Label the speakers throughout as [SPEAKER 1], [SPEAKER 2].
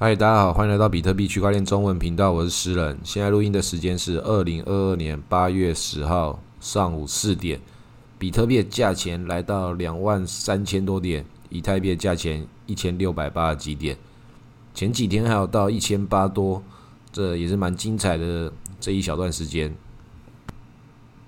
[SPEAKER 1] 嗨，大家好，欢迎来到比特币区块链中文频道，我是诗人。现在录音的时间是二零二二年八月十号上午四点，比特币的价钱来到两万三千多点，以太币的价钱一千六百八十几点，前几天还有到一千八多，这也是蛮精彩的这一小段时间。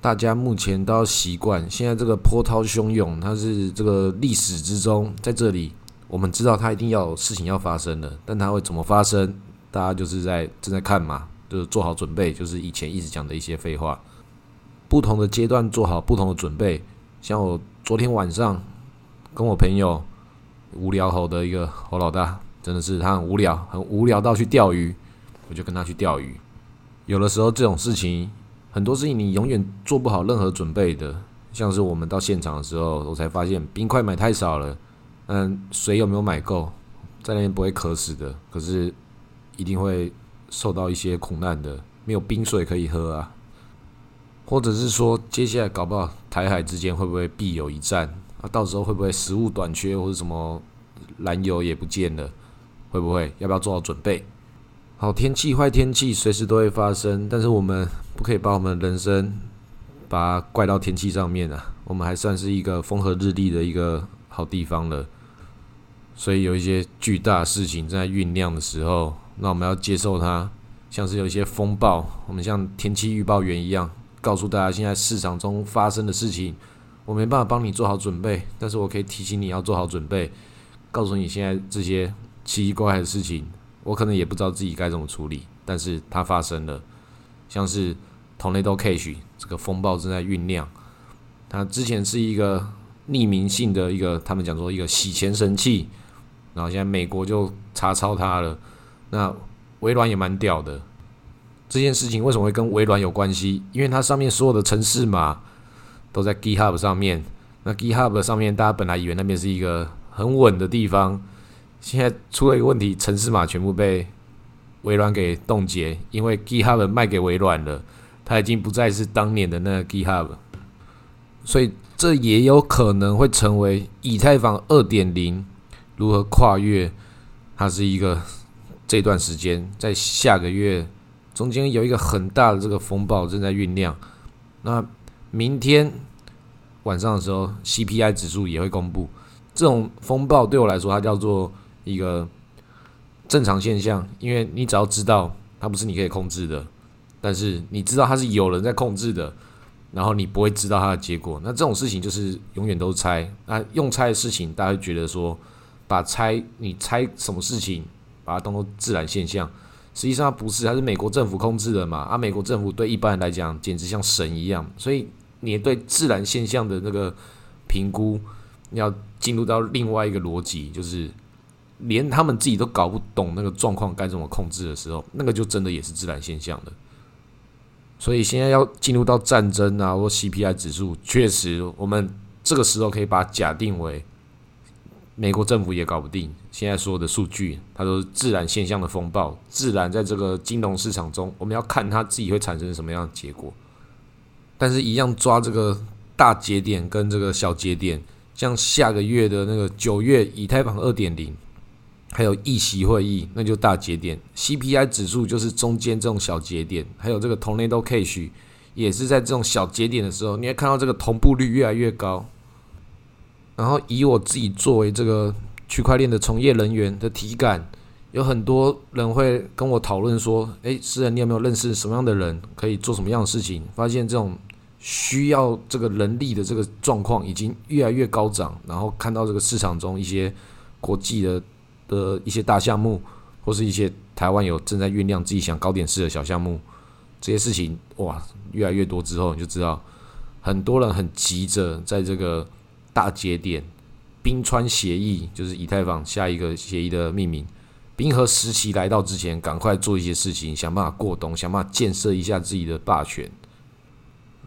[SPEAKER 1] 大家目前都要习惯，现在这个波涛汹涌，它是这个历史之中，在这里。我们知道它一定要事情要发生的，但它会怎么发生？大家就是在正在看嘛，就是做好准备，就是以前一直讲的一些废话。不同的阶段做好不同的准备。像我昨天晚上跟我朋友无聊吼的一个侯老大，真的是他很无聊，很无聊到去钓鱼，我就跟他去钓鱼。有的时候这种事情，很多事情你永远做不好任何准备的。像是我们到现场的时候，我才发现冰块买太少了。嗯，水有没有买够？在那边不会渴死的，可是一定会受到一些苦难的。没有冰水可以喝啊，或者是说，接下来搞不好台海之间会不会必有一战啊？到时候会不会食物短缺，或者什么燃油也不见了？会不会？要不要做好准备？好天气、坏天气随时都会发生，但是我们不可以把我们的人生把它怪到天气上面啊。我们还算是一个风和日丽的一个好地方了。所以有一些巨大的事情正在酝酿的时候，那我们要接受它。像是有一些风暴，我们像天气预报员一样，告诉大家现在市场中发生的事情。我没办法帮你做好准备，但是我可以提醒你要做好准备，告诉你现在这些奇奇怪怪的事情，我可能也不知道自己该怎么处理，但是它发生了。像是 Tornado Cash 这个风暴正在酝酿，它之前是一个匿名性的一个，他们讲说一个洗钱神器。然后现在美国就查抄它了，那微软也蛮屌的。这件事情为什么会跟微软有关系？因为它上面所有的城市码都在 GitHub 上面。那 GitHub 上面大家本来以为那边是一个很稳的地方，现在出了一个问题，城市码全部被微软给冻结，因为 GitHub 卖给微软了，它已经不再是当年的那个 GitHub，所以这也有可能会成为以太坊二点零。如何跨越？它是一个这段时间在下个月中间有一个很大的这个风暴正在酝酿。那明天晚上的时候，CPI 指数也会公布。这种风暴对我来说，它叫做一个正常现象，因为你只要知道它不是你可以控制的，但是你知道它是有人在控制的，然后你不会知道它的结果。那这种事情就是永远都猜。那用猜的事情，大家觉得说。把猜你猜什么事情，把它当做自然现象，实际上它不是，它是美国政府控制的嘛？啊，美国政府对一般人来讲简直像神一样，所以你对自然现象的那个评估，要进入到另外一个逻辑，就是连他们自己都搞不懂那个状况该怎么控制的时候，那个就真的也是自然现象的。所以现在要进入到战争啊，或 CPI 指数，确实我们这个时候可以把假定为。美国政府也搞不定，现在所有的数据，它都是自然现象的风暴，自然在这个金融市场中，我们要看它自己会产生什么样的结果。但是，一样抓这个大节点跟这个小节点，像下个月的那个九月以太坊二点零，还有议席会议，那就大节点；CPI 指数就是中间这种小节点，还有这个 Tornado Cash 也是在这种小节点的时候，你会看到这个同步率越来越高。然后以我自己作为这个区块链的从业人员的体感，有很多人会跟我讨论说：“诶，诗人，你有没有认识什么样的人可以做什么样的事情？”发现这种需要这个人力的这个状况已经越来越高涨。然后看到这个市场中一些国际的的一些大项目，或是一些台湾有正在酝酿自己想搞点事的小项目，这些事情哇越来越多之后，你就知道很多人很急着在这个。大节点，冰川协议就是以太坊下一个协议的命名。冰河时期来到之前，赶快做一些事情，想办法过冬，想办法建设一下自己的霸权。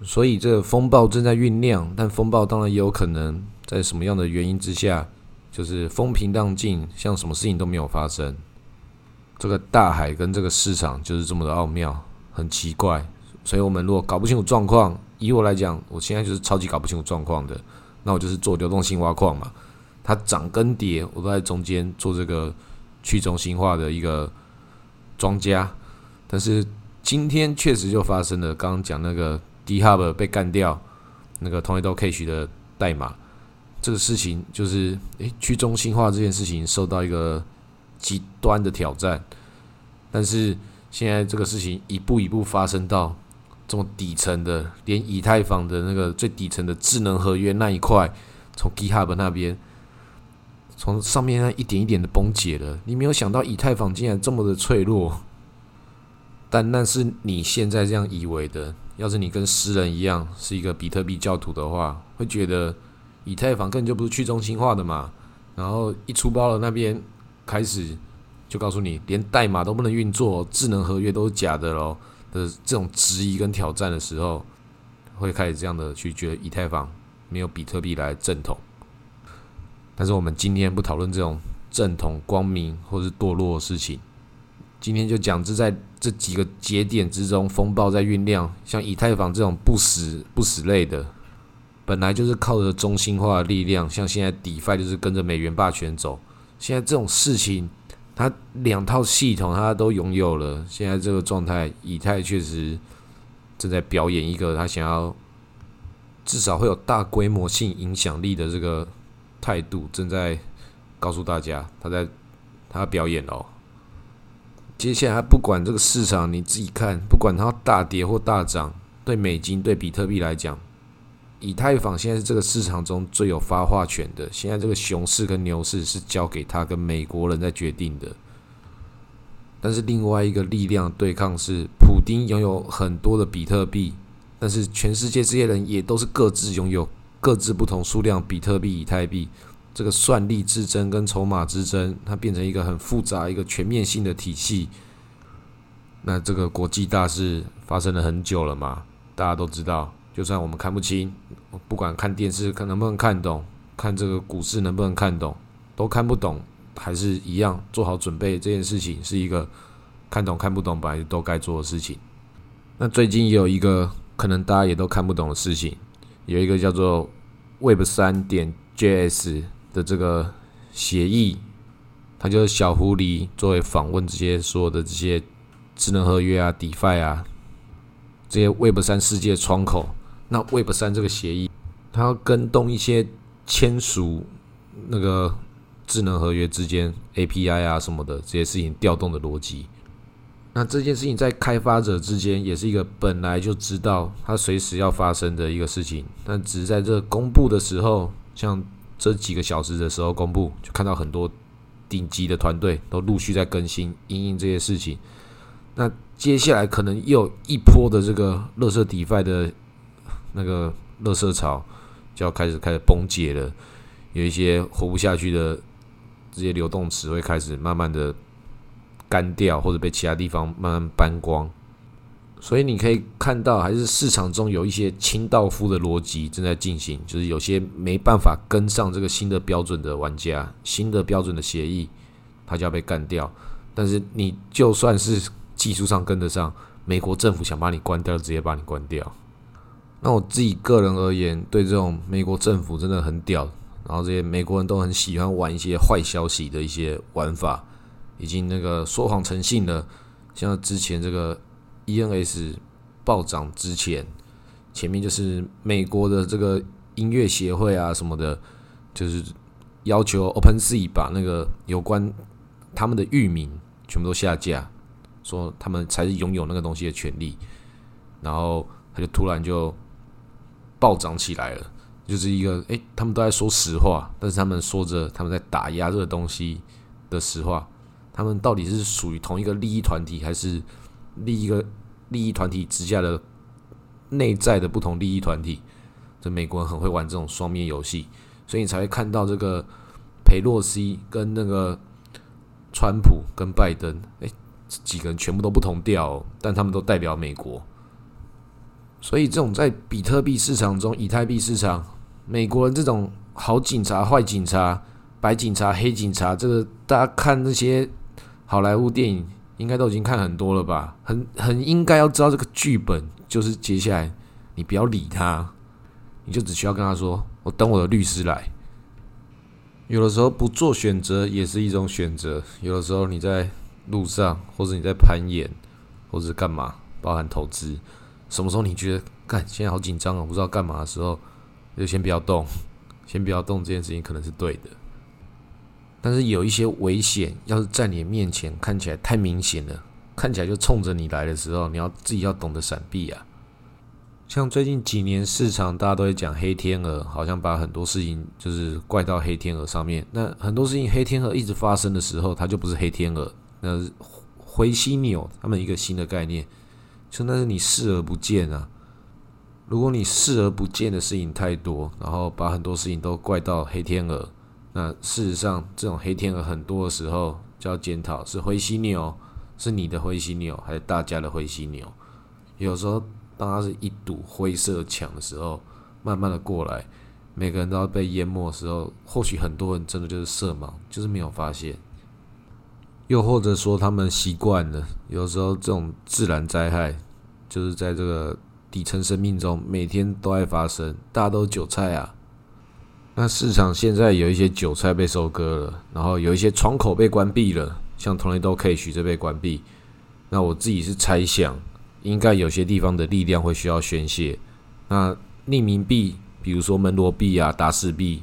[SPEAKER 1] 所以这个风暴正在酝酿，但风暴当然也有可能在什么样的原因之下，就是风平浪静，像什么事情都没有发生。这个大海跟这个市场就是这么的奥妙，很奇怪。所以我们如果搞不清楚状况，以我来讲，我现在就是超级搞不清楚状况的。那我就是做流动性挖矿嘛，它涨跟跌，我都在中间做这个去中心化的一个庄家，但是今天确实就发生了，刚刚讲那个 DHub 被干掉，那个 Tornado Cash 的代码，这个事情就是诶，去中心化这件事情受到一个极端的挑战，但是现在这个事情一步一步发生到这么底层的，连以太坊的那个最底层的智能合约那一块，从 GitHub 那边。从上面那一点一点的崩解了，你没有想到以太坊竟然这么的脆弱，但那是你现在这样以为的。要是你跟诗人一样是一个比特币教徒的话，会觉得以太坊根本就不是去中心化的嘛。然后一出包了，那边开始就告诉你，连代码都不能运作，智能合约都是假的喽的这种质疑跟挑战的时候，会开始这样的去觉得以太坊没有比特币来正统。但是我们今天不讨论这种正统、光明或是堕落的事情，今天就讲这在这几个节点之中，风暴在酝酿。像以太坊这种不死不死类的，本来就是靠着中心化的力量，像现在 DeFi 就是跟着美元霸权走。现在这种事情，他两套系统他都拥有了。现在这个状态，以太确实正在表演一个他想要至少会有大规模性影响力的这个。态度正在告诉大家，他在他表演哦。接下来，不管这个市场你自己看，不管它大跌或大涨，对美金、对比特币来讲，以太坊现在是这个市场中最有发话权的。现在这个熊市跟牛市是交给他跟美国人在决定的。但是另外一个力量对抗是，普丁拥有很多的比特币，但是全世界这些人也都是各自拥有。各自不同数量比特币、以太币，这个算力之争跟筹码之争，它变成一个很复杂、一个全面性的体系。那这个国际大事发生了很久了嘛？大家都知道，就算我们看不清，不管看电视看能不能看懂，看这个股市能不能看懂，都看不懂，还是一样做好准备。这件事情是一个看懂看不懂，本来都该做的事情。那最近有一个可能大家也都看不懂的事情。有一个叫做 Web 三点 JS 的这个协议，它就是小狐狸作为访问这些所有的这些智能合约啊、DeFi 啊这些 Web 三世界窗口。那 Web 三这个协议，它要跟动一些签署那个智能合约之间 API 啊什么的这些事情调动的逻辑。那这件事情在开发者之间也是一个本来就知道它随时要发生的一个事情，但只是在这公布的时候，像这几个小时的时候公布，就看到很多顶级的团队都陆续在更新、应应这些事情。那接下来可能又一波的这个乐色 DeFi 的那个乐色潮就要开始开始崩解了，有一些活不下去的这些流动词会开始慢慢的。干掉或者被其他地方慢慢搬光，所以你可以看到，还是市场中有一些清道夫的逻辑正在进行，就是有些没办法跟上这个新的标准的玩家，新的标准的协议，他就要被干掉。但是你就算是技术上跟得上，美国政府想把你关掉，直接把你关掉。那我自己个人而言，对这种美国政府真的很屌，然后这些美国人都很喜欢玩一些坏消息的一些玩法。已经那个说谎成性了，像之前这个 ENS 暴涨之前，前面就是美国的这个音乐协会啊什么的，就是要求 OpenSea 把那个有关他们的域名全部都下架，说他们才是拥有那个东西的权利，然后他就突然就暴涨起来了，就是一个诶，他们都在说实话，但是他们说着他们在打压这个东西的实话。他们到底是属于同一个利益团体，还是另一个利益团体之下的内在的不同利益团体？这美国人很会玩这种双面游戏，所以你才会看到这个裴洛西跟那个川普跟拜登，哎，几个人全部都不同调，但他们都代表美国。所以这种在比特币市场中、以太币市场，美国人这种好警察、坏警察、白警察、黑警察，这个大家看那些。好莱坞电影应该都已经看很多了吧？很很应该要知道这个剧本，就是接下来你不要理他，你就只需要跟他说：“我等我的律师来。”有的时候不做选择也是一种选择。有的时候你在路上，或者你在攀岩，或者干嘛，包含投资，什么时候你觉得干现在好紧张啊，不知道干嘛的时候，就先不要动，先不要动，这件事情可能是对的。但是有一些危险，要是在你面前看起来太明显了，看起来就冲着你来的时候，你要自己要懂得闪避啊。像最近几年市场，大家都会讲黑天鹅，好像把很多事情就是怪到黑天鹅上面。那很多事情黑天鹅一直发生的时候，它就不是黑天鹅，那灰犀牛他们一个新的概念，就那是你视而不见啊。如果你视而不见的事情太多，然后把很多事情都怪到黑天鹅，那事实上这种黑天鹅很多的时候就要检讨是灰犀牛，是你的灰犀牛还是大家的灰犀牛？有时候。当它是一堵灰色墙的时候，慢慢的过来，每个人都要被淹没的时候，或许很多人真的就是色盲，就是没有发现，又或者说他们习惯了。有时候这种自然灾害，就是在这个底层生命中每天都在发生，大家都韭菜啊。那市场现在有一些韭菜被收割了，然后有一些窗口被关闭了，像同类都 K 许这被关闭。那我自己是猜想。应该有些地方的力量会需要宣泄。那匿名币，比如说门罗币啊、达士币，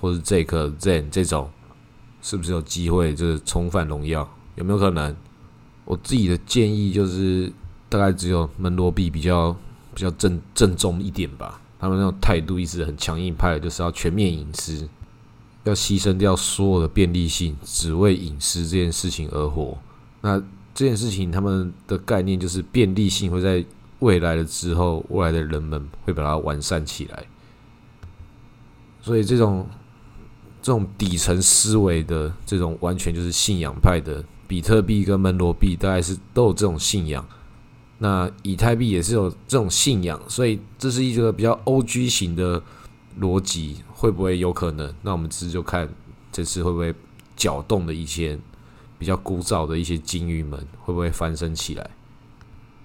[SPEAKER 1] 或者这个 Zen 这种，是不是有机会就是重返荣耀？有没有可能？我自己的建议就是，大概只有门罗币比较比较正正宗一点吧。他们那种态度一直很强硬派，就是要全面隐私，要牺牲掉所有的便利性，只为隐私这件事情而活。那。这件事情，他们的概念就是便利性会在未来的之后，未来的人们会把它完善起来。所以，这种这种底层思维的这种完全就是信仰派的，比特币跟门罗币大概是都有这种信仰。那以太币也是有这种信仰，所以这是一个比较 O G 型的逻辑，会不会有可能？那我们只就看这次会不会搅动的一些。比较古早的一些金鱼们会不会翻身起来？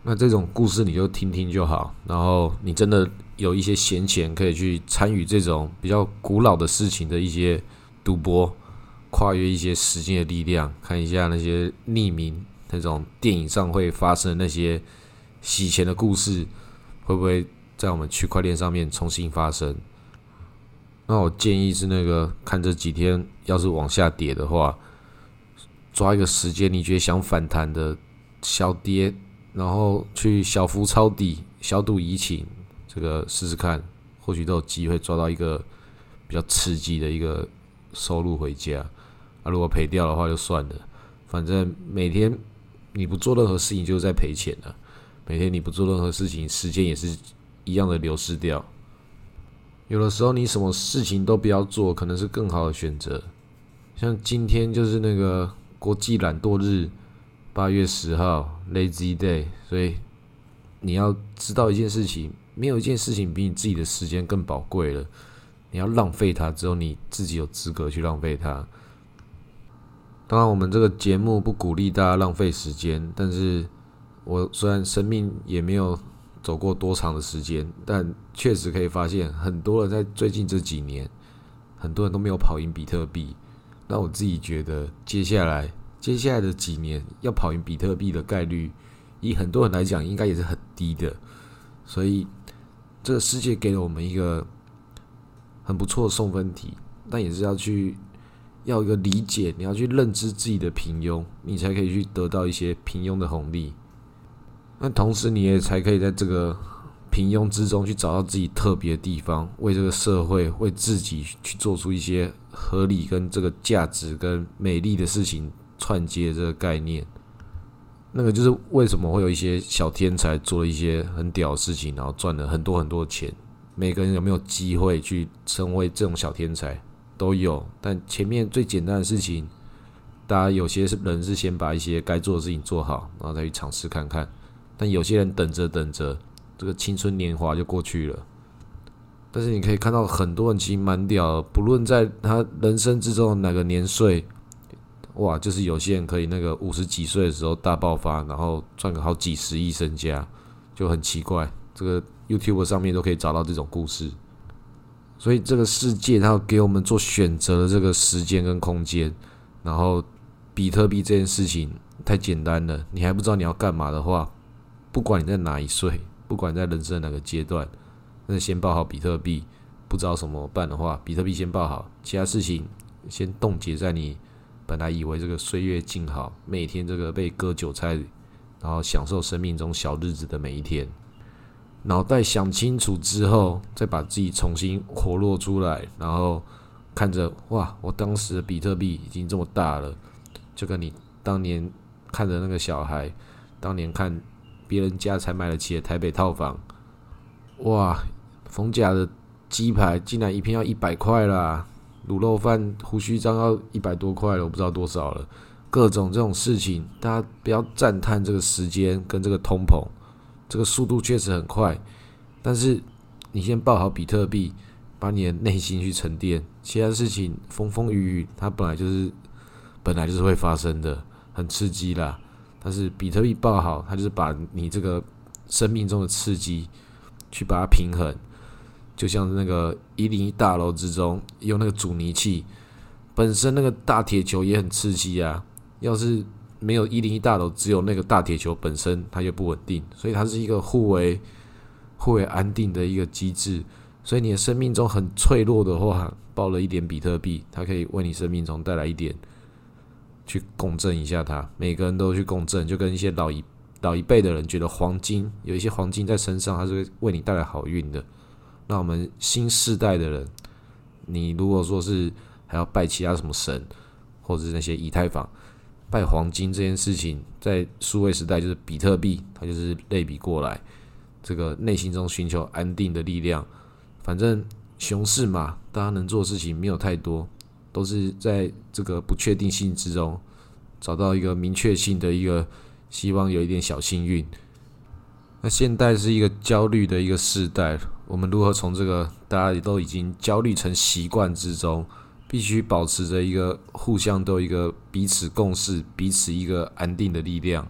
[SPEAKER 1] 那这种故事你就听听就好。然后你真的有一些闲钱可以去参与这种比较古老的事情的一些赌博，跨越一些时间的力量，看一下那些匿名那种电影上会发生那些洗钱的故事，会不会在我们区块链上面重新发生？那我建议是那个看这几天要是往下跌的话。抓一个时间，你觉得想反弹的小跌，然后去小幅抄底、小赌怡情，这个试试看，或许都有机会抓到一个比较刺激的一个收入回家。啊，如果赔掉的话就算了，反正每天你不做任何事情就是在赔钱了。每天你不做任何事情，时间也是一样的流失掉。有的时候你什么事情都不要做，可能是更好的选择。像今天就是那个。国际懒惰日，八月十号，Lazy Day。所以你要知道一件事情，没有一件事情比你自己的时间更宝贵了。你要浪费它，只有你自己有资格去浪费它。当然，我们这个节目不鼓励大家浪费时间。但是我虽然生命也没有走过多长的时间，但确实可以发现，很多人在最近这几年，很多人都没有跑赢比特币。那我自己觉得，接下来接下来的几年要跑赢比特币的概率，以很多人来讲，应该也是很低的。所以，这个世界给了我们一个很不错的送分题，但也是要去要一个理解，你要去认知自己的平庸，你才可以去得到一些平庸的红利。那同时，你也才可以在这个。平庸之中去找到自己特别的地方，为这个社会、为自己去做出一些合理跟这个价值跟美丽的事情串接这个概念，那个就是为什么会有一些小天才做了一些很屌的事情，然后赚了很多很多钱。每个人有没有机会去成为这种小天才都有，但前面最简单的事情，大家有些人是先把一些该做的事情做好，然后再去尝试看看。但有些人等着等着。这个青春年华就过去了，但是你可以看到很多人其实蛮屌，不论在他人生之中哪个年岁，哇，就是有些人可以那个五十几岁的时候大爆发，然后赚个好几十亿身家，就很奇怪。这个 YouTube 上面都可以找到这种故事，所以这个世界它给我们做选择的这个时间跟空间。然后，比特币这件事情太简单了，你还不知道你要干嘛的话，不管你在哪一岁，不管在人生哪个阶段，那先报好比特币。不知道怎么办的话，比特币先报好，其他事情先冻结在你本来以为这个岁月静好，每天这个被割韭菜，然后享受生命中小日子的每一天。脑袋想清楚之后，再把自己重新活络出来，然后看着哇，我当时的比特币已经这么大了，就跟你当年看着那个小孩，当年看别人家才买得起的台北套房，哇，冯甲的鸡排竟然一片要一百块啦，卤肉饭胡须章要一百多块了，我不知道多少了，各种这种事情，大家不要赞叹这个时间跟这个通膨。这个速度确实很快，但是你先抱好比特币，把你的内心去沉淀，其他事情风风雨雨，它本来就是本来就是会发生的，很刺激啦。但是比特币抱好，它就是把你这个生命中的刺激去把它平衡，就像那个一零一大楼之中用那个阻尼器，本身那个大铁球也很刺激啊，要是。没有一零一大楼，只有那个大铁球本身，它就不稳定，所以它是一个互为互为安定的一个机制。所以你的生命中很脆弱的话，抱了一点比特币，它可以为你生命中带来一点，去共振一下它。每个人都去共振，就跟一些老一老一辈的人觉得黄金有一些黄金在身上，它是会为你带来好运的。那我们新世代的人，你如果说是还要拜其他什么神，或者是那些以太坊。拜黄金这件事情，在数位时代就是比特币，它就是类比过来，这个内心中寻求安定的力量。反正熊市嘛，大家能做的事情没有太多，都是在这个不确定性之中找到一个明确性的一个希望，有一点小幸运。那现代是一个焦虑的一个时代，我们如何从这个大家都已经焦虑成习惯之中？必须保持着一个互相都一个彼此共识、彼此一个安定的力量。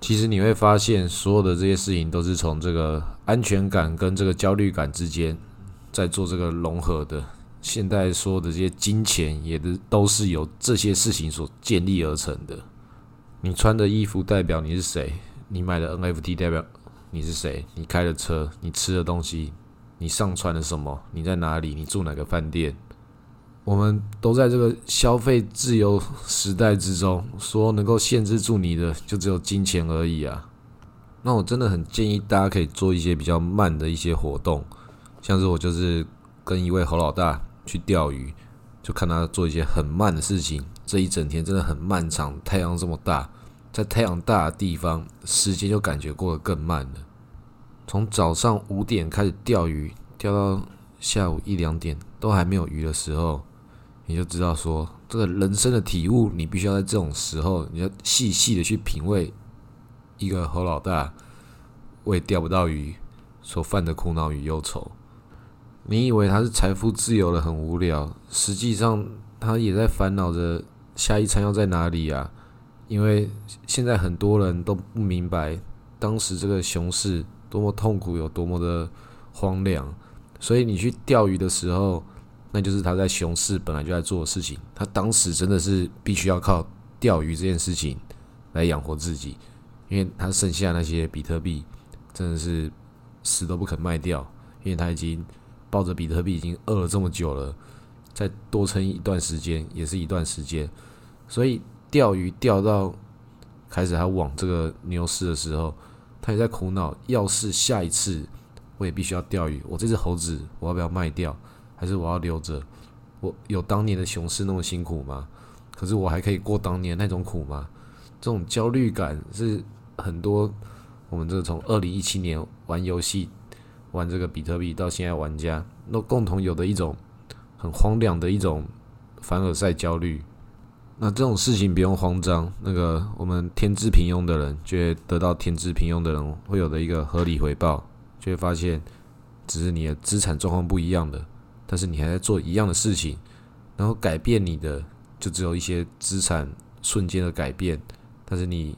[SPEAKER 1] 其实你会发现，所有的这些事情都是从这个安全感跟这个焦虑感之间在做这个融合的。现代说的这些金钱，也都都是由这些事情所建立而成的。你穿的衣服代表你是谁，你买的 NFT 代表你是谁，你开的车，你吃的东西，你上传了什么，你在哪里，你住哪个饭店。我们都在这个消费自由时代之中，说能够限制住你的就只有金钱而已啊。那我真的很建议大家可以做一些比较慢的一些活动，像是我就是跟一位侯老大去钓鱼，就看他做一些很慢的事情。这一整天真的很漫长，太阳这么大，在太阳大的地方，时间就感觉过得更慢了。从早上五点开始钓鱼，钓到下午一两点都还没有鱼的时候。你就知道说，这个人生的体悟，你必须要在这种时候，你要细细的去品味一个侯老大为钓不到鱼所犯的苦恼与忧愁。你以为他是财富自由了，很无聊，实际上他也在烦恼着下一餐要在哪里啊？因为现在很多人都不明白当时这个熊市多么痛苦，有多么的荒凉，所以你去钓鱼的时候。那就是他在熊市本来就在做的事情，他当时真的是必须要靠钓鱼这件事情来养活自己，因为他剩下那些比特币真的是死都不肯卖掉，因为他已经抱着比特币已经饿了这么久了，再多撑一段时间也是一段时间，所以钓鱼钓到开始他往这个牛市的时候，他也在苦恼，要是下一次我也必须要钓鱼，我这只猴子我要不要卖掉？还是我要留着？我有当年的熊市那么辛苦吗？可是我还可以过当年那种苦吗？这种焦虑感是很多我们这从二零一七年玩游戏、玩这个比特币到现在玩家都共同有的一种很荒凉的一种凡尔赛焦虑。那这种事情不用慌张，那个我们天资平庸的人就会得到天资平庸的人会有的一个合理回报，就会发现只是你的资产状况不一样的。但是你还在做一样的事情，然后改变你的就只有一些资产瞬间的改变，但是你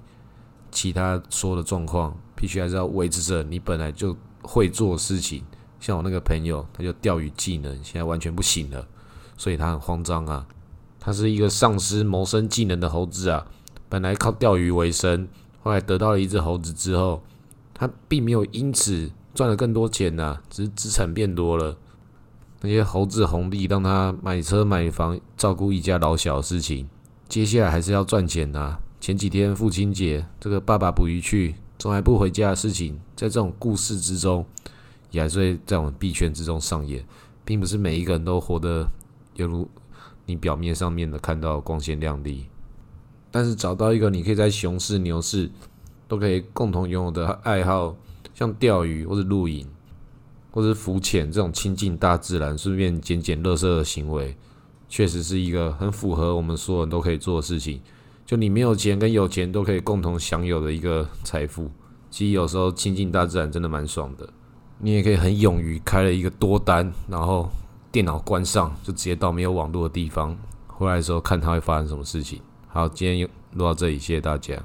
[SPEAKER 1] 其他所有的状况必须还是要维持着你本来就会做事情，像我那个朋友，他就钓鱼技能现在完全不行了，所以他很慌张啊。他是一个丧失谋生技能的猴子啊，本来靠钓鱼为生，后来得到了一只猴子之后，他并没有因此赚了更多钱呐，只是资产变多了。那些猴子红利让他买车买房，照顾一家老小的事情，接下来还是要赚钱呐。前几天父亲节，这个爸爸捕鱼去，从来不回家的事情，在这种故事之中，也还是会在我们币圈之中上演，并不是每一个人都活得犹如你表面上面的看到光鲜亮丽。但是找到一个你可以在熊市、牛市都可以共同拥有的爱好，像钓鱼或者露营，或者浮潜这种亲近大自然、顺便捡捡垃圾的行为，确实是一个很符合我们所有人都可以做的事情。就你没有钱跟有钱都可以共同享有的一个财富，其实有时候亲近大自然真的蛮爽的。你也可以很勇于开了一个多单，然后电脑关上，就直接到没有网络的地方，回来的时候看它会发生什么事情。好，今天录到这里，谢谢大家。